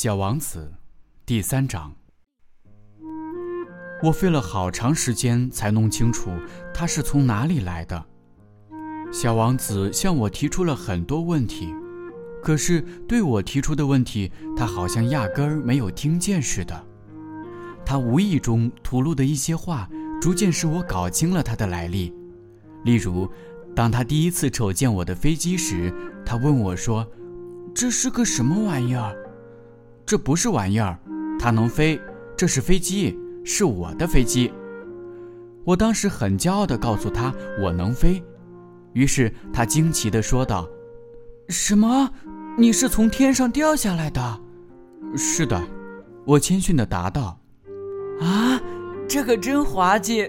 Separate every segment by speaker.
Speaker 1: 小王子，第三章。我费了好长时间才弄清楚他是从哪里来的。小王子向我提出了很多问题，可是对我提出的问题，他好像压根儿没有听见似的。他无意中吐露的一些话，逐渐使我搞清了他的来历。例如，当他第一次瞅见我的飞机时，他问我说：“这是个什么玩意儿？”“这不是玩意儿，它能飞，这是飞机，是我的飞机。”我当时很骄傲地告诉他：“我能飞。”于是他惊奇地说道：“什么？你是从天上掉下来的？”“是的。”我谦逊地答道。
Speaker 2: “啊，这可真滑稽！”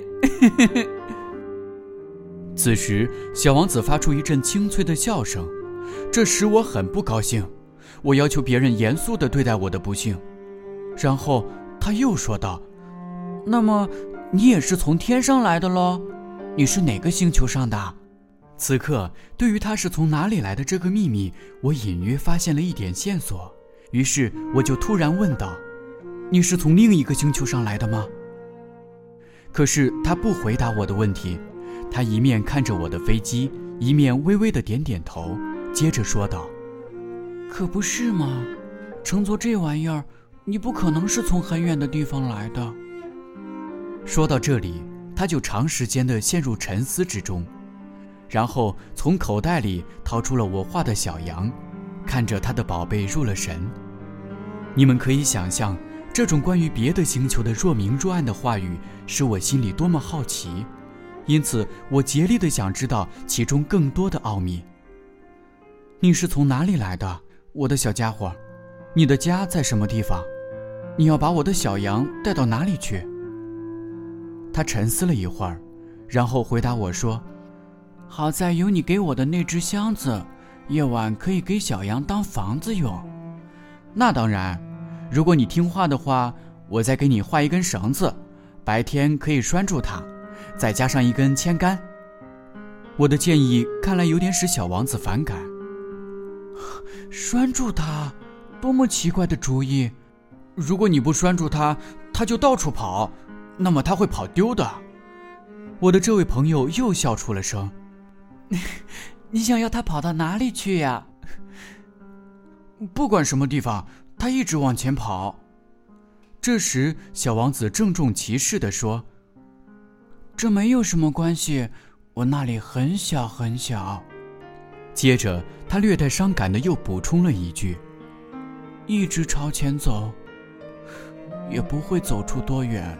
Speaker 1: 此时，小王子发出一阵清脆的笑声，这使我很不高兴。我要求别人严肃地对待我的不幸。然后他又说道：“
Speaker 2: 那么，你也是从天上来的喽？你是哪个星球上的？”
Speaker 1: 此刻，对于他是从哪里来的这个秘密，我隐约发现了一点线索。于是，我就突然问道：“你是从另一个星球上来的吗？”可是他不回答我的问题，他一面看着我的飞机，一面微微的点点头，接着说道：“
Speaker 2: 可不是吗？乘坐这玩意儿，你不可能是从很远的地方来的。”
Speaker 1: 说到这里，他就长时间的陷入沉思之中。然后从口袋里掏出了我画的小羊，看着他的宝贝入了神。你们可以想象，这种关于别的星球的若明若暗的话语，使我心里多么好奇。因此，我竭力的想知道其中更多的奥秘。你是从哪里来的，我的小家伙？你的家在什么地方？你要把我的小羊带到哪里去？他沉思了一会儿，然后回答我说。
Speaker 2: 好在有你给我的那只箱子，夜晚可以给小羊当房子用。
Speaker 1: 那当然，如果你听话的话，我再给你画一根绳子，白天可以拴住它，再加上一根铅杆。我的建议看来有点使小王子反感。
Speaker 2: 拴住它，多么奇怪的主意！
Speaker 1: 如果你不拴住它，它就到处跑，那么它会跑丢的。我的这位朋友又笑出了声。
Speaker 2: 你想要他跑到哪里去呀？
Speaker 1: 不管什么地方，他一直往前跑。这时，小王子郑重其事地说：“
Speaker 2: 这没有什么关系，我那里很小很小。”
Speaker 1: 接着，他略带伤感的又补充了一句：“
Speaker 2: 一直朝前走，也不会走出多远。”